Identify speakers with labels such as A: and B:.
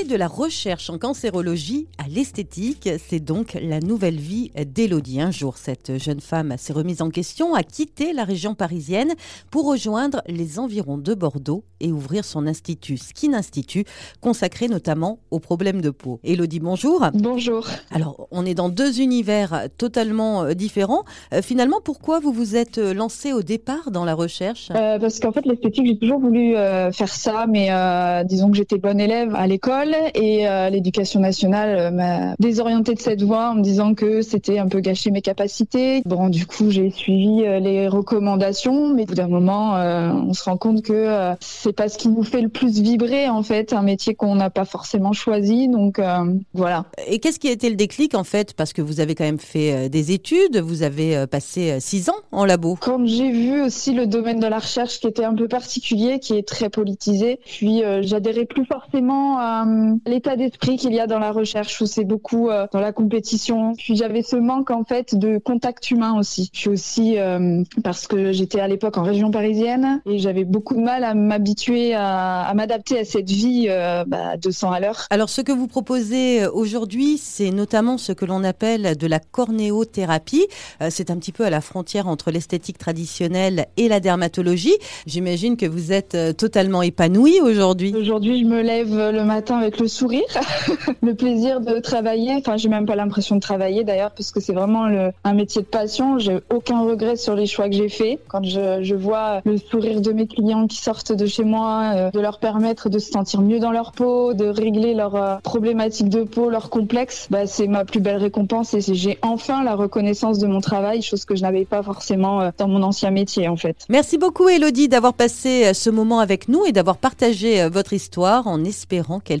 A: Passer de la recherche en cancérologie à l'esthétique, c'est donc la nouvelle vie d'Élodie. Un jour, cette jeune femme s'est remise en question, a quitté la région parisienne pour rejoindre les environs de Bordeaux et ouvrir son institut, Skin Institute, consacré notamment aux problèmes de peau. Élodie, bonjour.
B: Bonjour.
A: Alors, on est dans deux univers totalement euh, différents. Euh, finalement, pourquoi vous vous êtes lancée au départ dans la recherche?
B: Euh, Parce qu'en fait, l'esthétique, j'ai toujours voulu euh, faire ça, mais euh, disons que j'étais bonne élève à l'école et euh, l'éducation nationale euh, m'a désorientée de cette voie en me disant que c'était un peu gâcher mes capacités. Bon, du coup, j'ai suivi euh, les recommandations, mais au bout d'un moment, euh, on se rend compte que euh, c'est pas ce qui nous fait le plus vibrer en fait, un métier qu'on n'a pas forcément choisi. Donc voilà.
A: Et qu'est-ce qui a été le déclic en fait? Parce que vous avez quand même fait des études, vous avez passé six ans en labo.
B: Quand j'ai vu aussi le domaine de la recherche qui était un peu particulier, qui est très politisé, puis j'adhérais plus forcément à l'état d'esprit qu'il y a dans la recherche où c'est beaucoup euh, dans la compétition. Puis j'avais ce manque en fait de contact humain aussi. Je suis aussi euh, parce que j'étais à l'époque en région parisienne et j'avais beaucoup de mal à m'habituer à, à m'adapter à cette vie euh, bah, 200 à l'heure.
A: Alors ce que vous proposez euh, aujourd'hui, c'est notamment ce que l'on appelle de la cornéothérapie. Euh, C'est un petit peu à la frontière entre l'esthétique traditionnelle et la dermatologie. J'imagine que vous êtes euh, totalement épanouie aujourd'hui.
B: Aujourd'hui, je me lève le matin avec le sourire, le plaisir de travailler. Enfin, j'ai même pas l'impression de travailler d'ailleurs, parce que c'est vraiment le- un métier de passion. J'ai aucun regret sur les choix que j'ai faits. Quand je, je vois le sourire de mes clients qui sortent de chez moi, euh, de leur permettre de se sentir mieux dans leur peau, de régler leurs euh, problématiques de peau, leurs complexes, bah, c'est ma plus belle récompense et j'ai enfin la reconnaissance de mon travail, chose que je n'avais pas forcément euh, dans mon ancien métier en fait.
A: Merci beaucoup Elodie d'avoir passé euh, ce moment avec nous et d'avoir partagé euh, votre histoire en espérant qu'elle